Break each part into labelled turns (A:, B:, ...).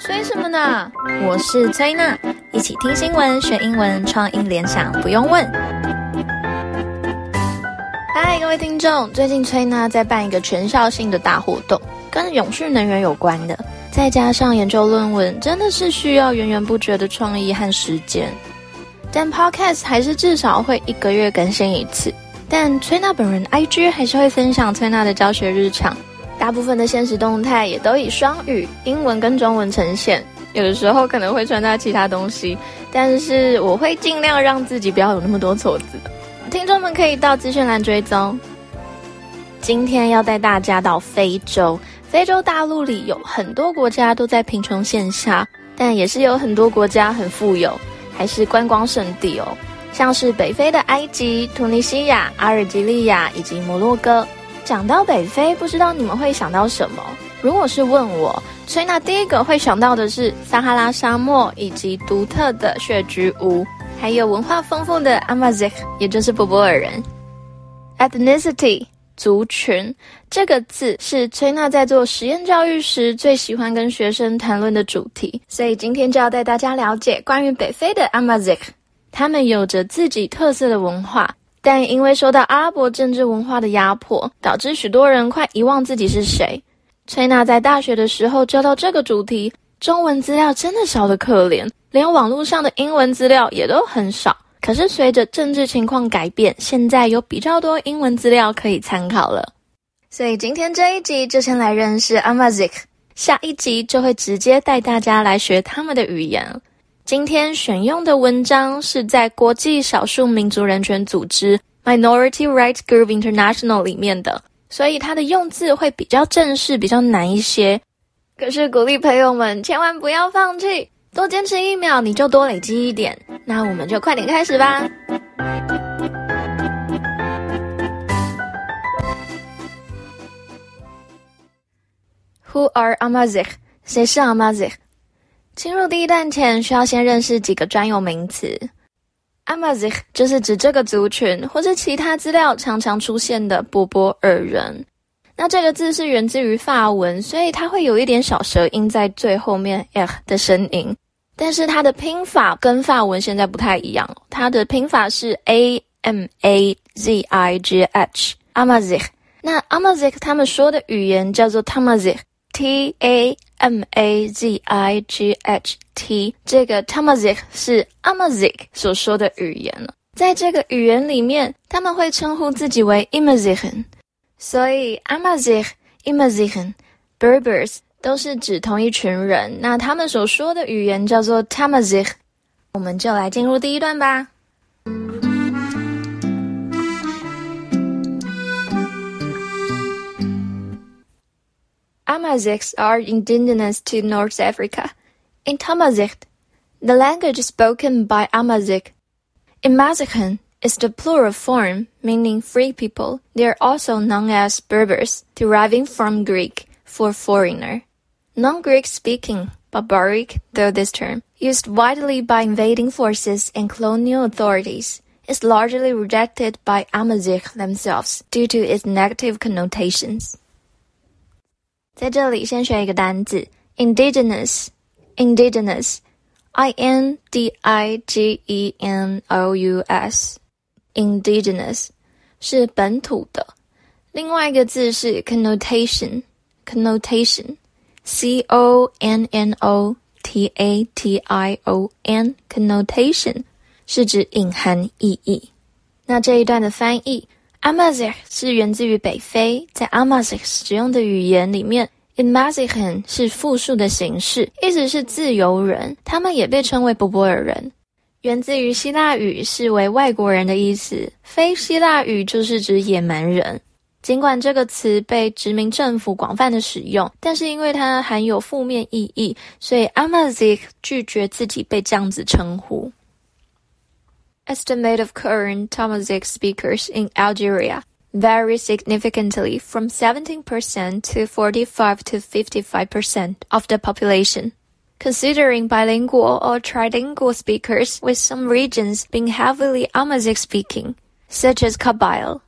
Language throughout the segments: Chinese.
A: 催什么呢？我是崔娜，一起听新闻学英文，创意联想不用问。嗨，各位听众，最近崔娜在办一个全校性的大活动，跟永续能源有关的，再加上研究论文，真的是需要源源不绝的创意和时间。但 Podcast 还是至少会一个月更新一次。但崔娜本人 IG 还是会分享崔娜的教学日常，大部分的现实动态也都以双语英文跟中文呈现，有的时候可能会穿插其他东西，但是我会尽量让自己不要有那么多错字。听众们可以到资讯栏追踪。今天要带大家到非洲，非洲大陆里有很多国家都在贫穷线下，但也是有很多国家很富有，还是观光胜地哦。像是北非的埃及、突尼西亚、阿尔及利亚以及摩洛哥。讲到北非，不知道你们会想到什么？如果是问我，崔娜第一个会想到的是撒哈拉沙漠以及独特的雪菊屋，还有文化丰富的 Amazigh，也就是柏柏尔人。Ethnicity 族群这个字是崔娜在做实验教育时最喜欢跟学生谈论的主题，所以今天就要带大家了解关于北非的 Amazigh。他们有着自己特色的文化，但因为受到阿拉伯政治文化的压迫，导致许多人快遗忘自己是谁。崔娜在大学的时候教到这个主题，中文资料真的少得可怜，连网络上的英文资料也都很少。可是随着政治情况改变，现在有比较多英文资料可以参考了。所以今天这一集就先来认识 Amazigh，下一集就会直接带大家来学他们的语言。今天选用的文章是在国际少数民族人权组织 Minority Rights Group International 里面的，所以它的用字会比较正式，比较难一些。可是鼓励朋友们千万不要放弃，多坚持一秒，你就多累积一点。那我们就快点开始吧。Who are Amazigh？谁是 Amazigh？进入第一段前，需要先认识几个专有名词。Amazigh 就是指这个族群或者其他资料常常出现的柏柏尔人。那这个字是源自于法文，所以它会有一点小舌音在最后面 r 的声音。但是它的拼法跟法文现在不太一样，它的拼法是 A M A Z I G H Amazigh。那 Amazigh 他们说的语言叫做 Tamazigh T A。M A Z I G H T，这个 Tamazigh 是 Amazigh 所说的语言了。在这个语言里面，他们会称呼自己为 Imazighen，所以 Amazigh、Imazighen、Berbers 都是指同一群人。那他们所说的语言叫做 Tamazigh，。我们就来进入第一段吧。Amazighs are indigenous to North Africa. In Tamazight, the language spoken by Amazigh. Imazighen is the plural form meaning free people. They are also known as Berbers, deriving from Greek for foreigner. Non-Greek speaking, barbaric though this term, used widely by invading forces and colonial authorities, is largely rejected by Amazigh themselves due to its negative connotations. 在这里先学一个单字，indigenous，indigenous，i n d i g e n o u s，indigenous 是本土的。另外一个字是 connotation，connotation，c o n n o t a t i o n，connotation 是指隐含意义。那这一段的翻译。Amazigh 是源自于北非，在 Amazigh 使用的语言里面，Inmazighen 是复数的形式，意思是自由人。他们也被称为柏柏尔人，源自于希腊语，是为外国人的意思。非希腊语就是指野蛮人。尽管这个词被殖民政府广泛的使用，但是因为它含有负面意义，所以 Amazigh 拒绝自己被这样子称呼。Estimate of current Tamazight speakers in Algeria vary significantly from 17% to 45 to 55% of the population, considering bilingual or trilingual speakers with some regions being heavily Amazigh speaking, such as Kabyle.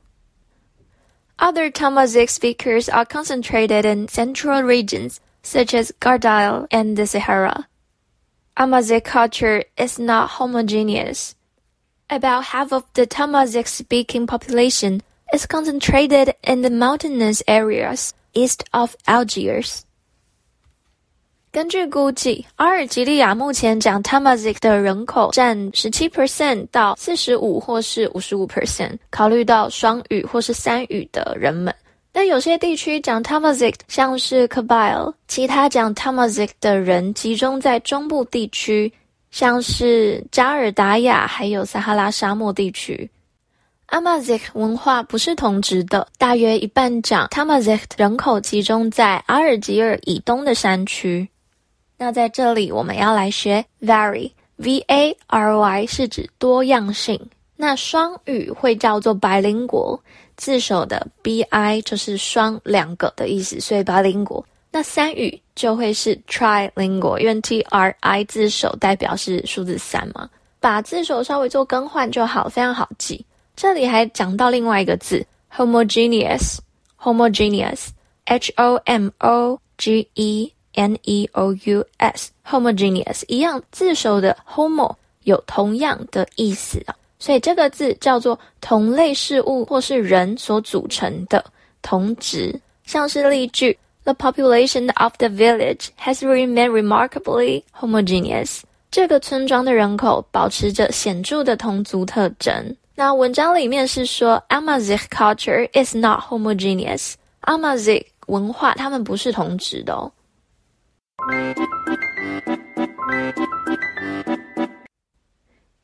A: Other Tamazight speakers are concentrated in central regions, such as Gardale and the Sahara. Amazigh culture is not homogeneous. About half of the Tamazight-speaking population is concentrated in the mountainous areas east of Algiers. 根据估计，阿尔及利亚目前讲 Tamazight 的人口占十七 percent 到四十五或是五十五 percent。考虑到双语或是三语的人们，但有些地区讲 Tamazight，像是 Kabyle，其他讲 Tamazight 的人集中在中部地区， 像是加尔达亚还有撒哈拉沙漠地区。Amazigh 文化不是同质的，大约一半讲 Tamazight 人口集中在阿尔及尔以东的山区。那在这里，我们要来学 vary，v a r y 是指多样性。那双语会叫做 bilingual，自首的 b i 就是双两个的意思，所以 bilingual。那三语就会是 trilingual，因为 t r i 字首代表是数字三嘛，把字首稍微做更换就好，非常好记。这里还讲到另外一个字 homogeneous，homogeneous，h o m o g e。N E O U S，homogeneous 一样字首的 homo 有同样的意思啊，所以这个字叫做同类事物或是人所组成的同质，像是例句 ：The population of the village has remained remarkably homogeneous。这个村庄的人口保持着显着的同族特征。那文章里面是说，Amazigh culture is not homogeneous。Amazigh 文化他们不是同质的哦。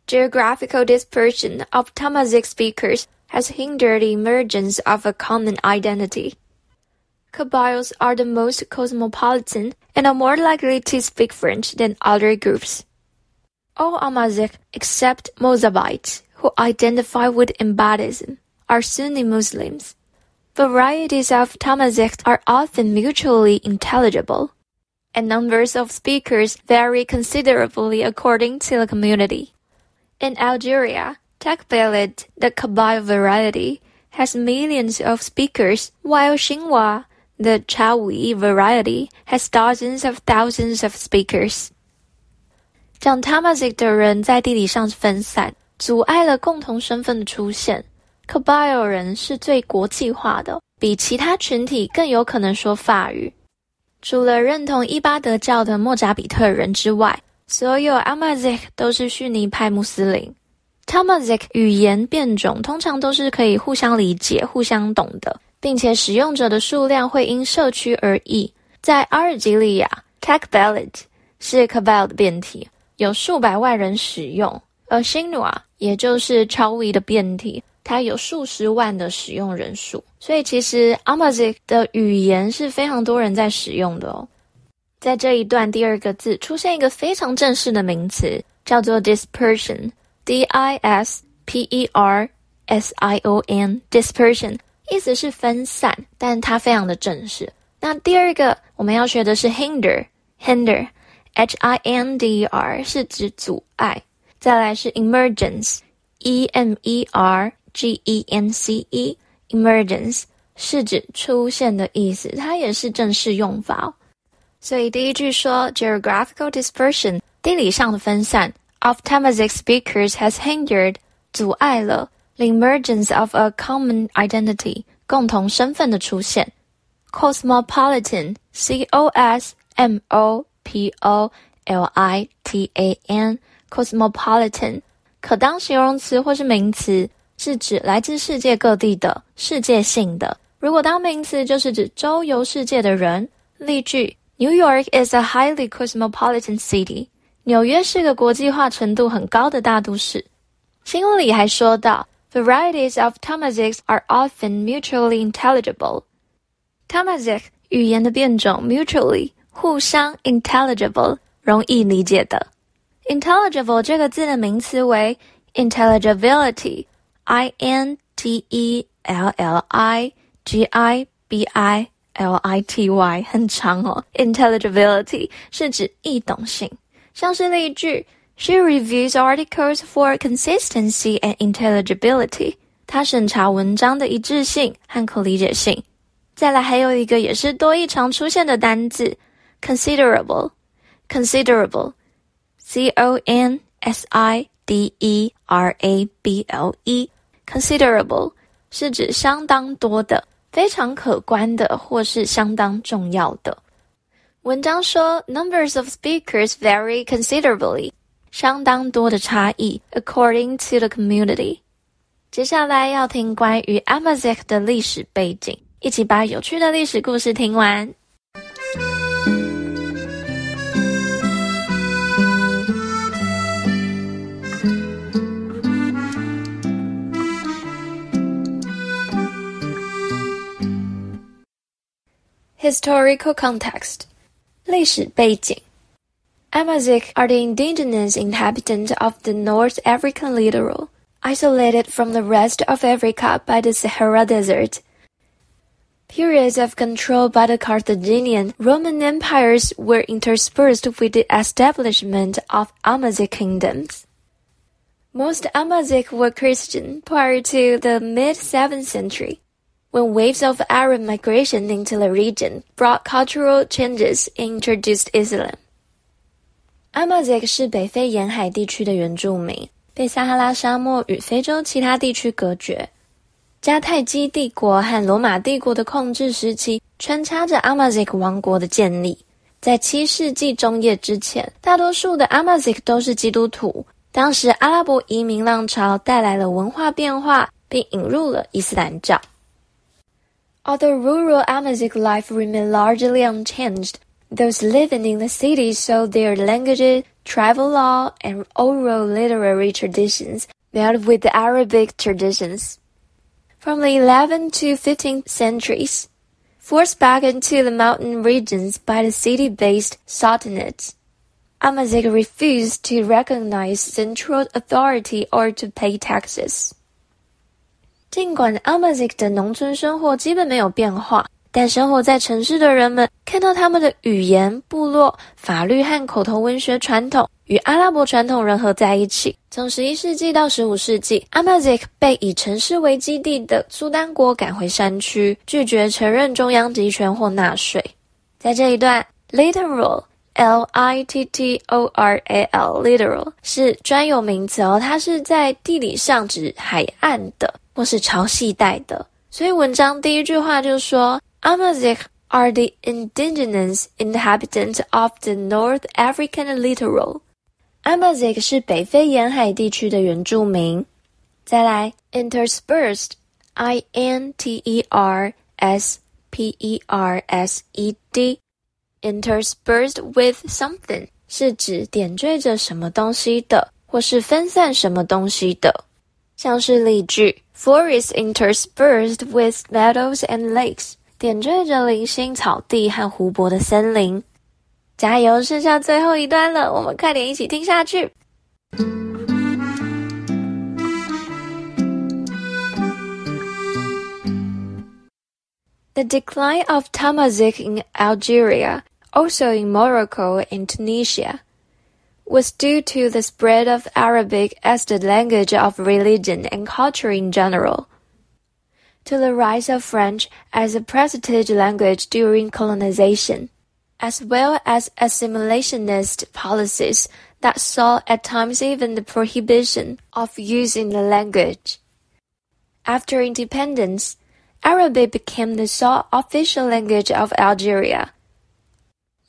A: Geographical dispersion of Tamazight speakers has hindered the emergence of a common identity. Kabyles are the most cosmopolitan and are more likely to speak French than other groups. All Amazigh except Mozabites, who identify with Ibadism, are Sunni Muslims. Varieties of Tamazight are often mutually intelligible and numbers of speakers vary considerably according to the community. In Algeria, Takbalit, the Kabyle variety, has millions of speakers, while Xinhua, the Chawi variety, has dozens of thousands of speakers. 讲 Tamazight 的人在地理上分散，阻碍了共同身份的出现。Kabyle 人是最国际化的，比其他群体更有可能说法语。除了认同伊巴德教的莫扎比特人之外，所有 Amazigh 都是逊尼派穆斯林。Tamazight 语言变种通常都是可以互相理解、互相懂的，并且使用者的数量会因社区而异。在阿尔及利亚，Takbalit 是 Kabyle 的变体，有数百万人使用；而 Sinua 也就是 Chawi 的变体。它有数十万的使用人数，所以其实 Amazig 的语言是非常多人在使用的哦。在这一段第二个字出现一个非常正式的名词，叫做 dispersion，D-I-S-P-E-R-S-I-O-N，dispersion，意思是分散，但它非常的正式。那第二个我们要学的是 hinder，hinder，H-I-N-D-E-R 是指阻碍。再来是 emergence，E-M-E-R。G E N C E，emergence 是指出现的意思，它也是正式用法。所以第一句说 geographical dispersion 地理上的分散 of Tamazight speakers has hindered 阻碍了 the emergence of a common identity 共同身份的出现。cosmopolitan C O S M O P O L I T A N cosmopolitan 可当形容词或是名词。是指来自世界各地的世界性的。如果当名词，就是指周游世界的人。例句：New York is a highly cosmopolitan city。纽约是个国际化程度很高的大都市。新闻里还说到 ，Varieties of Tamazighs are often mutually intelligible。Tamazight 语言的变种，mutually 互相 intelligible 容易理解的。intelligible 这个字的名词为 intelligibility。I N T E L L I G I B I L I T Y 很长哦，intelligibility 是指易懂性，像是例句 ：She reviews articles for consistency and intelligibility。 它审查文章的一致性和可理解性。再来，还有一个也是多益常出现的单字，considerable，considerable，c o n s i d e r a b l e，considerable 是指相当多的、非常可观的或是相当重要的。文章说，numbers of speakers vary considerably， 相当多的差异，according to the community。接下来要听关于 Amazigh 的历史背景。一起把有趣的历史故事听完。Historical context，历史背景。Amazigh are the indigenous inhabitants of the North African littoral, isolated from the rest of Africa by the Sahara Desert. Periods of control by the Carthaginian Roman empires were interspersed with the establishment of Amazigh kingdoms. Most Amazigh were Christian prior to the mid-7th century, when waves of Arab migration into the region brought cultural changes and introduced Islam. Amazigh 是北非沿海地区的原住民，被撒哈拉沙漠与非洲其他地区隔绝。迦太基帝国和罗马帝国的控制时期，穿插着 Amazigh 王国的建立。在七世纪中叶之前，大多数的 Amazigh 都是基督徒。当时阿拉伯移民浪潮带来了文化变化，并引入了伊斯兰教。Although rural Amazigh life remained largely unchanged, those living in the cities saw their languages, tribal law, and oral literary traditions meld with the Arabic traditions. From the 11th to 15th centuries, forced back into the mountain regions by the city-based sultanates, Amazigh refused to recognize central authority or to pay taxes. 尽管 Amazigh 的农村生活基本没有变化， 但生活在城市的人们看到他们的语言、部落、法律和口头文学传统。与阿拉伯传统融合在一起。从十一世纪到十五世纪，Amazigh 被以城市为基地的苏丹国赶回山区，拒绝承认中央集权或纳税。在这一段，littoral，L-I-T-T-O-R-A-L，littoral 是专有名词哦，它是在地理上指海岸的或是潮汐带的。所以文章第一句话就说 ，Amazigh are the indigenous inhabitants of the North African littoral。Amazigh 是北非沿海地区的原住民。再来，interspersed，I N T E R S P E R S E D，interspersed with something 是指点缀着什么东西的，或是分散什么东西的。像是例句，Forest interspersed with meadows and lakes， 点缀着零星草地和湖泊的森林。加油！剩下最后一段了，我们快点一起听下去。The decline of Tamazight in Algeria, also in Morocco and Tunisia, was due to the spread of Arabic as the language of religion and culture in general, to the rise of French as a prestige language during colonization. as well as assimilationist policies that saw at times even the prohibition of using the language. After independence, Arabic became the sole official language of Algeria.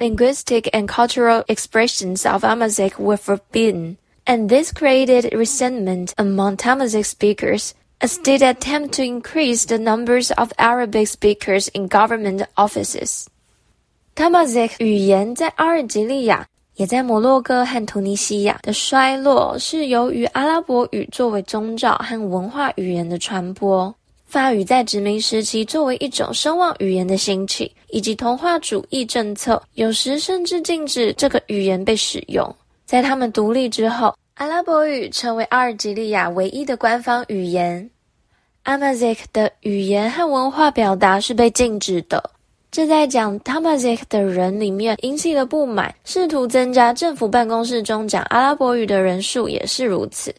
A: Linguistic and cultural expressions of Amazigh were forbidden, and this created resentment among Tamazight speakers as did attempt to increase the numbers of Arabic speakers in government offices. Tamazight 语言在阿尔及利亚，也在摩洛哥和突尼西亚的衰落，是由于阿拉伯语作为宗教和文化语言的传播，法语在殖民时期作为一种声望语言的兴起，以及同化主义政策，有时甚至禁止这个语言被使用。在他们独立之后，阿拉伯语成为阿尔及利亚唯一的官方语言。Amazigh 的语言和文化表达是被禁止的。这在讲 Tamazigh 的人里面引起了不满，试图增加政府办公室中讲阿拉伯语的人数也是如此。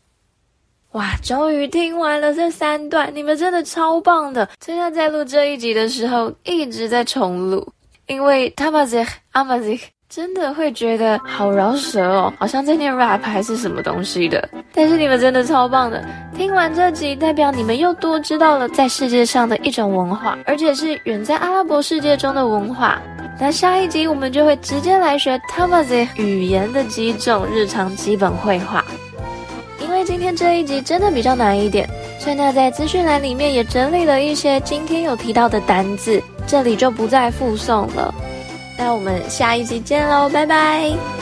A: 哇，终于听完了这三段，你们真的超棒的！崔娜在录这一集的时候一直在重录，因为他们这阿玛这真的会觉得好饶舌哦，好像在念 rap 还是什么东西的。但是你们真的超棒的，听完这集代表你们又多知道了在世界上的一种文化，而且是远在阿拉伯世界中的文化。那下一集我们就会直接来学他们这语言的几种日常基本会话。因为今天这一集真的比较难一点，所以呢，在资讯栏里面也整理了一些今天有提到的单字，这里就不再附送了。那我们下一集见喽，拜拜。